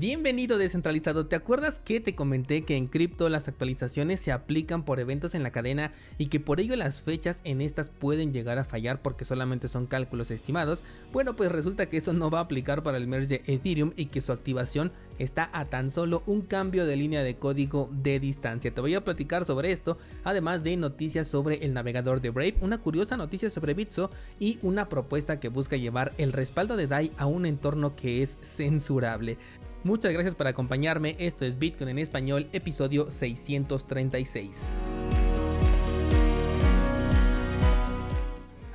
Bienvenido descentralizado, ¿te acuerdas que te comenté que en cripto las actualizaciones se aplican por eventos en la cadena y que por ello las fechas en estas pueden llegar a fallar porque solamente son cálculos estimados? Bueno pues resulta que eso no va a aplicar para el merge de Ethereum y que su activación está a tan solo un cambio de línea de código de distancia. Te voy a platicar sobre esto, además de noticias sobre el navegador de Brave, una curiosa noticia sobre Bitso y una propuesta que busca llevar el respaldo de DAI a un entorno que es censurable. Muchas gracias por acompañarme, esto es Bitcoin en español, episodio 636.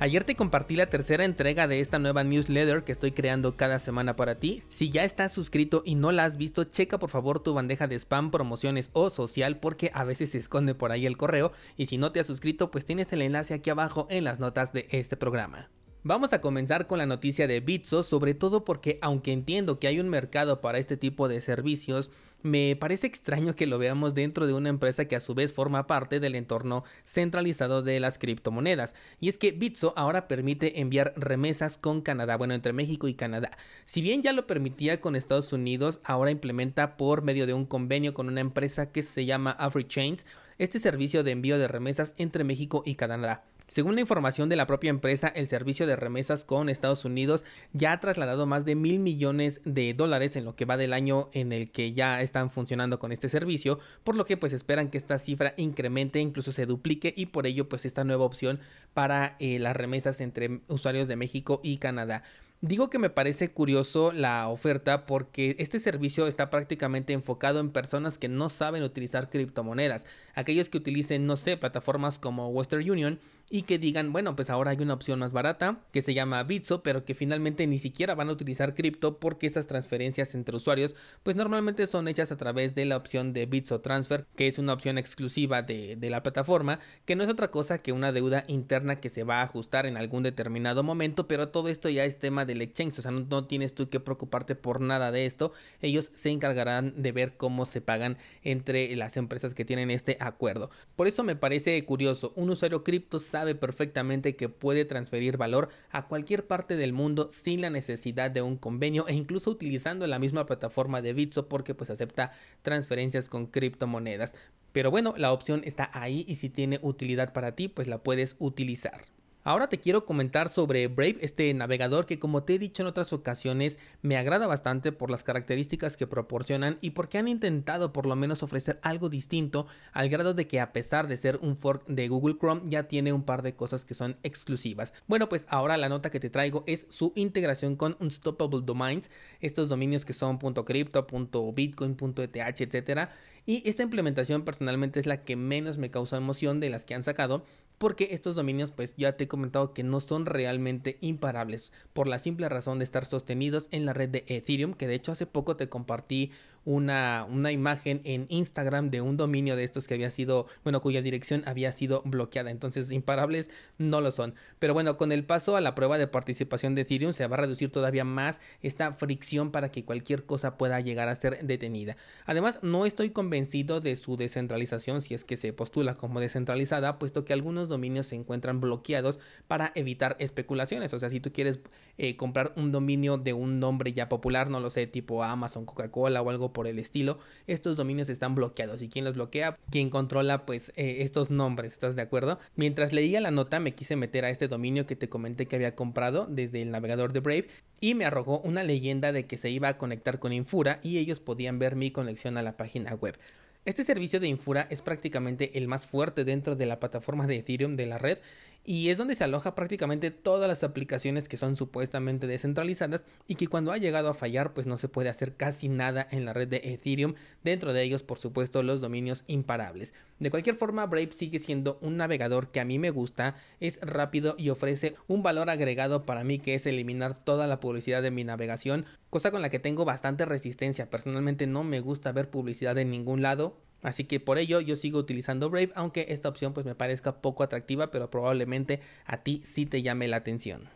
Ayer te compartí la tercera entrega de esta nueva newsletter que estoy creando cada semana para ti. Si ya estás suscrito y no la has visto, checa por favor tu bandeja de spam, promociones o social porque a veces se esconde por ahí el correo y si no te has suscrito pues tienes el enlace aquí abajo en las notas de este programa. Vamos a comenzar con la noticia de Bitso, sobre todo porque aunque entiendo que hay un mercado para este tipo de servicios, me parece extraño que lo veamos dentro de una empresa que a su vez forma parte del entorno centralizado de las criptomonedas. Y es que Bitso ahora permite enviar remesas con Canadá, bueno, entre México y Canadá. Si bien ya lo permitía con Estados Unidos, ahora implementa por medio de un convenio con una empresa que se llama AfriChains este servicio de envío de remesas entre México y Canadá. Según la información de la propia empresa, el servicio de remesas con Estados Unidos ya ha trasladado más de mil millones de dólares en lo que va del año en el que ya están funcionando con este servicio, por lo que pues esperan que esta cifra incremente, incluso se duplique y por ello pues esta nueva opción para eh, las remesas entre usuarios de México y Canadá. Digo que me parece curioso la oferta porque este servicio está prácticamente enfocado en personas que no saben utilizar criptomonedas, aquellos que utilicen, no sé, plataformas como Western Union y que digan, bueno, pues ahora hay una opción más barata que se llama Bitso, pero que finalmente ni siquiera van a utilizar cripto porque esas transferencias entre usuarios pues normalmente son hechas a través de la opción de Bitso Transfer, que es una opción exclusiva de, de la plataforma, que no es otra cosa que una deuda interna que se va a ajustar en algún determinado momento, pero todo esto ya es tema del exchange, o sea, no, no tienes tú que preocuparte por nada de esto, ellos se encargarán de ver cómo se pagan entre las empresas que tienen este acuerdo. Por eso me parece curioso, un usuario cripto sabe perfectamente que puede transferir valor a cualquier parte del mundo sin la necesidad de un convenio e incluso utilizando la misma plataforma de Bitso porque pues acepta transferencias con criptomonedas. Pero bueno, la opción está ahí y si tiene utilidad para ti pues la puedes utilizar. Ahora te quiero comentar sobre Brave, este navegador que como te he dicho en otras ocasiones me agrada bastante por las características que proporcionan y porque han intentado por lo menos ofrecer algo distinto al grado de que a pesar de ser un fork de Google Chrome ya tiene un par de cosas que son exclusivas. Bueno pues ahora la nota que te traigo es su integración con Unstoppable Domains, estos dominios que son .crypto, .bitcoin, .eth, etcétera y esta implementación personalmente es la que menos me causa emoción de las que han sacado porque estos dominios pues ya te he comentado que no son realmente imparables por la simple razón de estar sostenidos en la red de Ethereum que de hecho hace poco te compartí una, una imagen en Instagram de un dominio de estos que había sido, bueno, cuya dirección había sido bloqueada. Entonces, imparables no lo son. Pero bueno, con el paso a la prueba de participación de Ethereum se va a reducir todavía más esta fricción para que cualquier cosa pueda llegar a ser detenida. Además, no estoy convencido de su descentralización si es que se postula como descentralizada, puesto que algunos dominios se encuentran bloqueados para evitar especulaciones. O sea, si tú quieres eh, comprar un dominio de un nombre ya popular, no lo sé, tipo Amazon, Coca-Cola o algo por el estilo, estos dominios están bloqueados. ¿Y quién los bloquea? Quien controla pues eh, estos nombres, ¿estás de acuerdo? Mientras leía la nota me quise meter a este dominio que te comenté que había comprado desde el navegador de Brave y me arrojó una leyenda de que se iba a conectar con Infura y ellos podían ver mi conexión a la página web. Este servicio de Infura es prácticamente el más fuerte dentro de la plataforma de Ethereum de la red y es donde se aloja prácticamente todas las aplicaciones que son supuestamente descentralizadas y que cuando ha llegado a fallar pues no se puede hacer casi nada en la red de Ethereum, dentro de ellos por supuesto los dominios imparables. De cualquier forma Brave sigue siendo un navegador que a mí me gusta, es rápido y ofrece un valor agregado para mí que es eliminar toda la publicidad de mi navegación, cosa con la que tengo bastante resistencia, personalmente no me gusta ver publicidad en ningún lado, Así que por ello yo sigo utilizando Brave, aunque esta opción pues me parezca poco atractiva, pero probablemente a ti sí te llame la atención.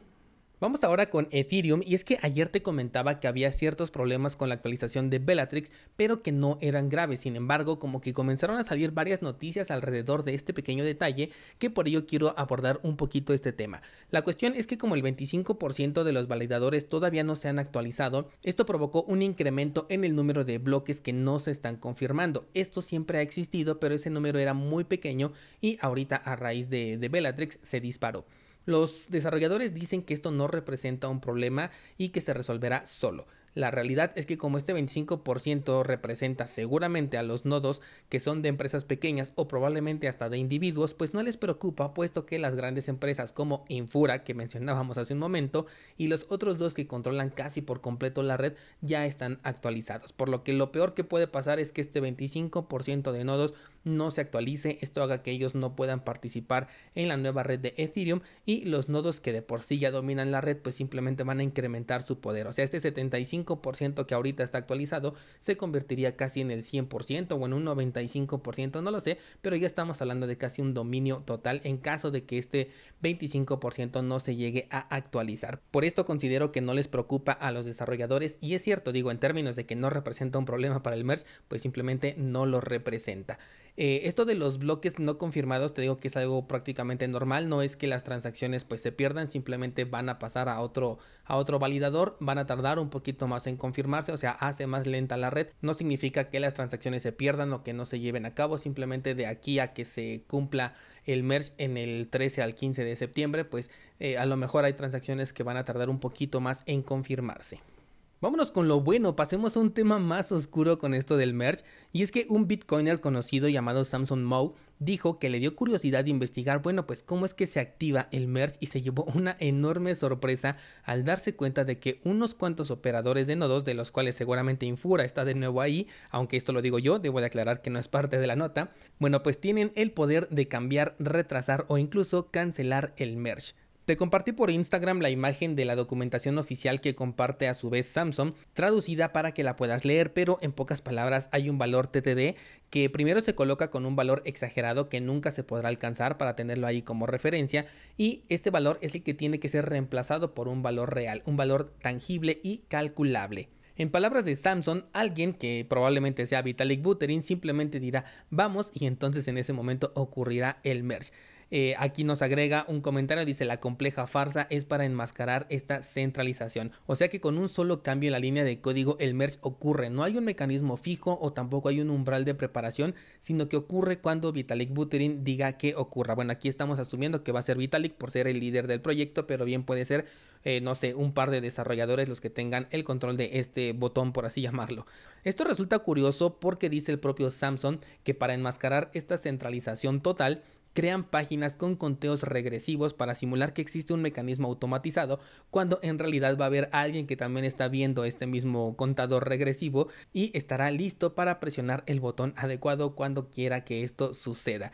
Vamos ahora con Ethereum y es que ayer te comentaba que había ciertos problemas con la actualización de Bellatrix, pero que no eran graves. Sin embargo, como que comenzaron a salir varias noticias alrededor de este pequeño detalle que por ello quiero abordar un poquito este tema. La cuestión es que como el 25% de los validadores todavía no se han actualizado, esto provocó un incremento en el número de bloques que no se están confirmando. Esto siempre ha existido, pero ese número era muy pequeño y ahorita a raíz de, de Bellatrix se disparó. Los desarrolladores dicen que esto no representa un problema y que se resolverá solo. La realidad es que como este 25% representa seguramente a los nodos que son de empresas pequeñas o probablemente hasta de individuos, pues no les preocupa puesto que las grandes empresas como Infura que mencionábamos hace un momento y los otros dos que controlan casi por completo la red ya están actualizados. Por lo que lo peor que puede pasar es que este 25% de nodos no se actualice, esto haga que ellos no puedan participar en la nueva red de Ethereum y los nodos que de por sí ya dominan la red pues simplemente van a incrementar su poder. O sea, este 75 que ahorita está actualizado se convertiría casi en el 100% o en un 95%, no lo sé, pero ya estamos hablando de casi un dominio total en caso de que este 25% no se llegue a actualizar. Por esto considero que no les preocupa a los desarrolladores y es cierto, digo, en términos de que no representa un problema para el MERS, pues simplemente no lo representa. Eh, esto de los bloques no confirmados, te digo que es algo prácticamente normal, no es que las transacciones pues se pierdan, simplemente van a pasar a otro, a otro validador, van a tardar un poquito más en confirmarse, o sea, hace más lenta la red, no significa que las transacciones se pierdan o que no se lleven a cabo, simplemente de aquí a que se cumpla el merge en el 13 al 15 de septiembre, pues eh, a lo mejor hay transacciones que van a tardar un poquito más en confirmarse. Vámonos con lo bueno, pasemos a un tema más oscuro con esto del merge, y es que un bitcoiner conocido llamado Samson Moe dijo que le dio curiosidad investigar, bueno, pues cómo es que se activa el merge y se llevó una enorme sorpresa al darse cuenta de que unos cuantos operadores de nodos, de los cuales seguramente Infura está de nuevo ahí, aunque esto lo digo yo, debo de aclarar que no es parte de la nota, bueno, pues tienen el poder de cambiar, retrasar o incluso cancelar el merge. Te compartí por Instagram la imagen de la documentación oficial que comparte a su vez Samsung, traducida para que la puedas leer, pero en pocas palabras hay un valor TTD que primero se coloca con un valor exagerado que nunca se podrá alcanzar para tenerlo ahí como referencia y este valor es el que tiene que ser reemplazado por un valor real, un valor tangible y calculable. En palabras de Samsung, alguien que probablemente sea Vitalik Buterin simplemente dirá vamos y entonces en ese momento ocurrirá el merge. Eh, aquí nos agrega un comentario, dice la compleja farsa es para enmascarar esta centralización. O sea que con un solo cambio en la línea de código el merge ocurre. No hay un mecanismo fijo o tampoco hay un umbral de preparación, sino que ocurre cuando Vitalik Buterin diga que ocurra. Bueno, aquí estamos asumiendo que va a ser Vitalik por ser el líder del proyecto, pero bien puede ser eh, no sé, un par de desarrolladores los que tengan el control de este botón, por así llamarlo. Esto resulta curioso porque dice el propio Samsung que para enmascarar esta centralización total, crean páginas con conteos regresivos para simular que existe un mecanismo automatizado cuando en realidad va a haber alguien que también está viendo este mismo contador regresivo y estará listo para presionar el botón adecuado cuando quiera que esto suceda.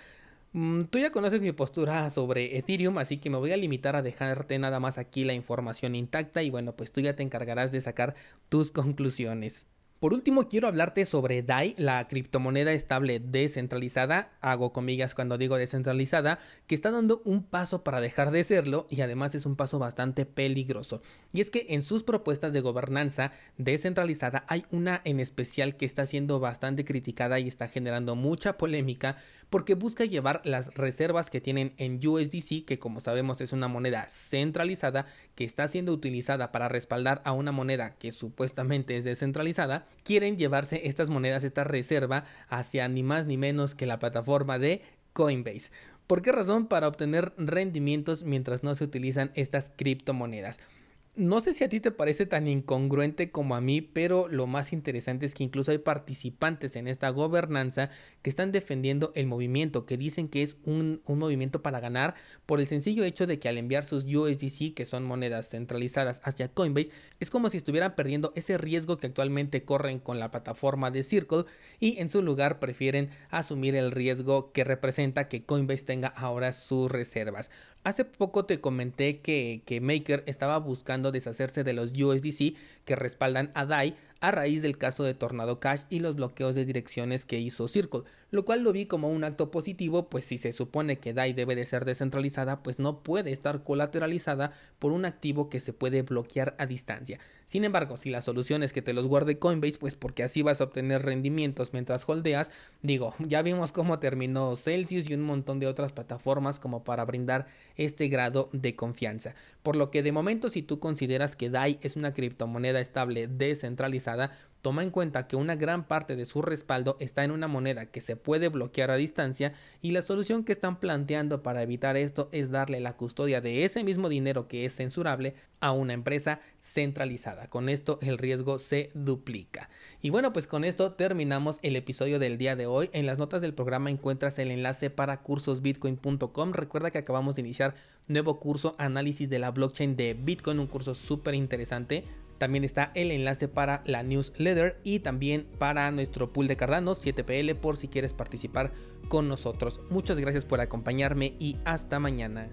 Mm, tú ya conoces mi postura sobre Ethereum, así que me voy a limitar a dejarte nada más aquí la información intacta y bueno, pues tú ya te encargarás de sacar tus conclusiones. Por último, quiero hablarte sobre DAI, la criptomoneda estable descentralizada, hago comillas cuando digo descentralizada, que está dando un paso para dejar de serlo y además es un paso bastante peligroso. Y es que en sus propuestas de gobernanza descentralizada hay una en especial que está siendo bastante criticada y está generando mucha polémica porque busca llevar las reservas que tienen en USDC, que como sabemos es una moneda centralizada que está siendo utilizada para respaldar a una moneda que supuestamente es descentralizada, quieren llevarse estas monedas, esta reserva, hacia ni más ni menos que la plataforma de Coinbase. ¿Por qué razón? Para obtener rendimientos mientras no se utilizan estas criptomonedas. No sé si a ti te parece tan incongruente como a mí, pero lo más interesante es que incluso hay participantes en esta gobernanza que están defendiendo el movimiento, que dicen que es un, movimiento para ganar por el sencillo hecho de que al enviar sus USDC, que son monedas centralizadas, hacia Coinbase, es como si estuvieran perdiendo ese riesgo que actualmente corren con la plataforma de Circle y en su lugar prefieren asumir el riesgo que representa que Coinbase tenga ahora sus reservas. Hace poco te comenté que, Maker estaba buscando deshacerse de los USDC que respaldan a DAI a raíz del caso de Tornado Cash y los bloqueos de direcciones que hizo Circle, lo cual lo vi como un acto positivo, pues si se supone que DAI debe de ser descentralizada, pues no puede estar colateralizada por un activo que se puede bloquear a distancia. Sin embargo, si la solución es que te los guarde Coinbase, pues porque así vas a obtener rendimientos mientras holdeas, digo, ya vimos cómo terminó Celsius y un montón de otras plataformas como para brindar este grado de confianza. Por lo que de momento si tú consideras que DAI es una criptomoneda estable descentralizada, toma en cuenta que una gran parte de su respaldo está en una moneda que se puede bloquear a distancia y la solución que están planteando para evitar esto es darle la custodia de ese mismo dinero que es censurable a una empresa centralizada. Con esto el riesgo se duplica. Y bueno, pues con esto terminamos el episodio del día de hoy. En las notas del programa encuentras el enlace para cursosbitcoin.com. Recuerda que acabamos de iniciar nuevo curso análisis de la blockchain de Bitcoin, un curso súper interesante también está el enlace para la newsletter y también para nuestro pool de Cardano 7PL por si quieres participar con nosotros. Muchas gracias por acompañarme y hasta mañana.